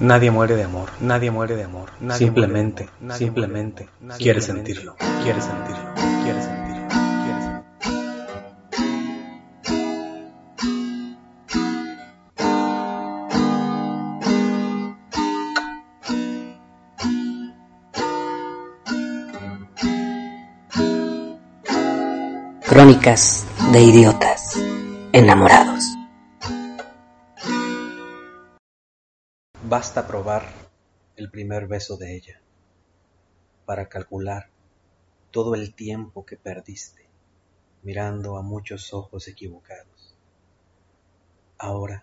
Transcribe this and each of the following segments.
Nadie muere de amor, nadie muere de amor. simplemente, simplemente, quiere sentirlo, quiere sentirlo, quiere sentirlo, quiere sentirlo. Crónicas de idiotas enamorados. Basta probar el primer beso de ella para calcular todo el tiempo que perdiste mirando a muchos ojos equivocados. Ahora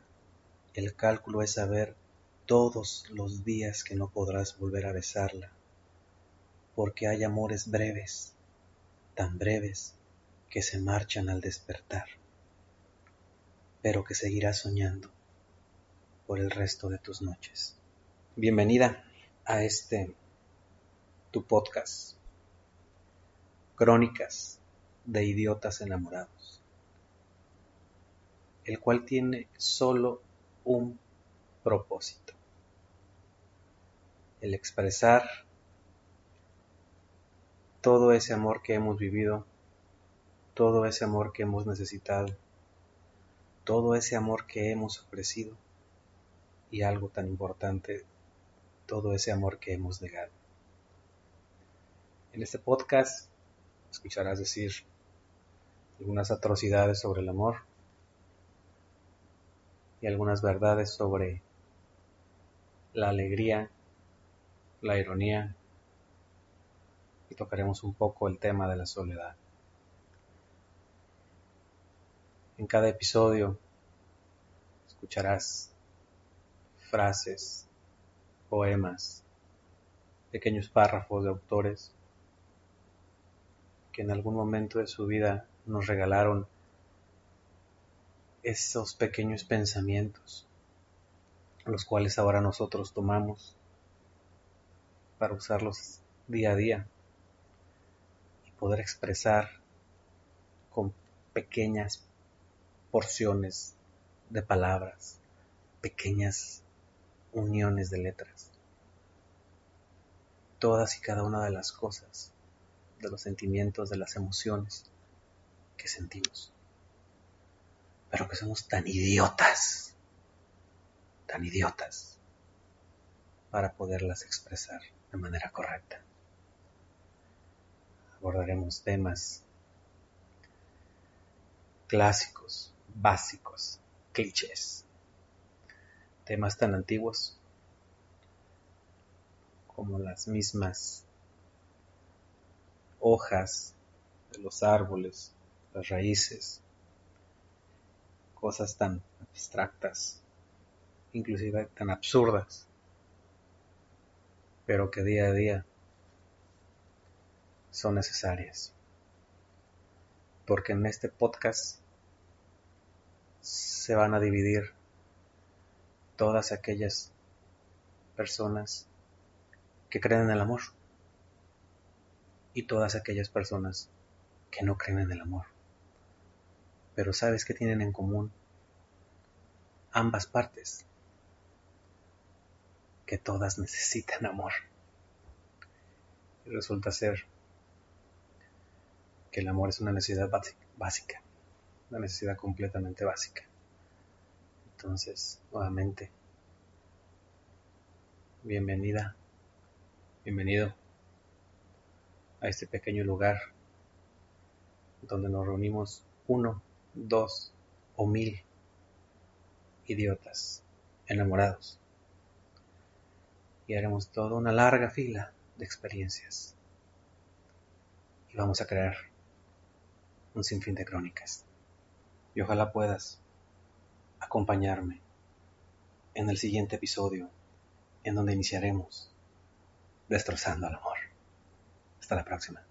el cálculo es saber todos los días que no podrás volver a besarla, porque hay amores breves, tan breves que se marchan al despertar, pero que seguirás soñando por el resto de tus noches. Bienvenida a este tu podcast, Crónicas de Idiotas Enamorados, el cual tiene solo un propósito, el expresar todo ese amor que hemos vivido, todo ese amor que hemos necesitado, todo ese amor que hemos ofrecido y algo tan importante, todo ese amor que hemos negado. En este podcast escucharás decir algunas atrocidades sobre el amor y algunas verdades sobre la alegría, la ironía y tocaremos un poco el tema de la soledad. En cada episodio escucharás frases, poemas, pequeños párrafos de autores que en algún momento de su vida nos regalaron esos pequeños pensamientos, los cuales ahora nosotros tomamos para usarlos día a día y poder expresar con pequeñas porciones de palabras, pequeñas uniones de letras. Todas y cada una de las cosas, de los sentimientos, de las emociones que sentimos. Pero que somos tan idiotas, tan idiotas, para poderlas expresar de manera correcta. Abordaremos temas clásicos, básicos, clichés temas tan antiguos como las mismas hojas de los árboles, las raíces, cosas tan abstractas, inclusive tan absurdas, pero que día a día son necesarias. Porque en este podcast se van a dividir todas aquellas personas que creen en el amor y todas aquellas personas que no creen en el amor. Pero ¿sabes qué tienen en común? Ambas partes. Que todas necesitan amor. Y resulta ser que el amor es una necesidad básica, una necesidad completamente básica. Entonces, nuevamente, bienvenida, bienvenido a este pequeño lugar donde nos reunimos uno, dos o mil idiotas enamorados y haremos toda una larga fila de experiencias. Y vamos a crear un sinfín de crónicas. Y ojalá puedas acompañarme en el siguiente episodio en donde iniciaremos destrozando al amor. Hasta la próxima.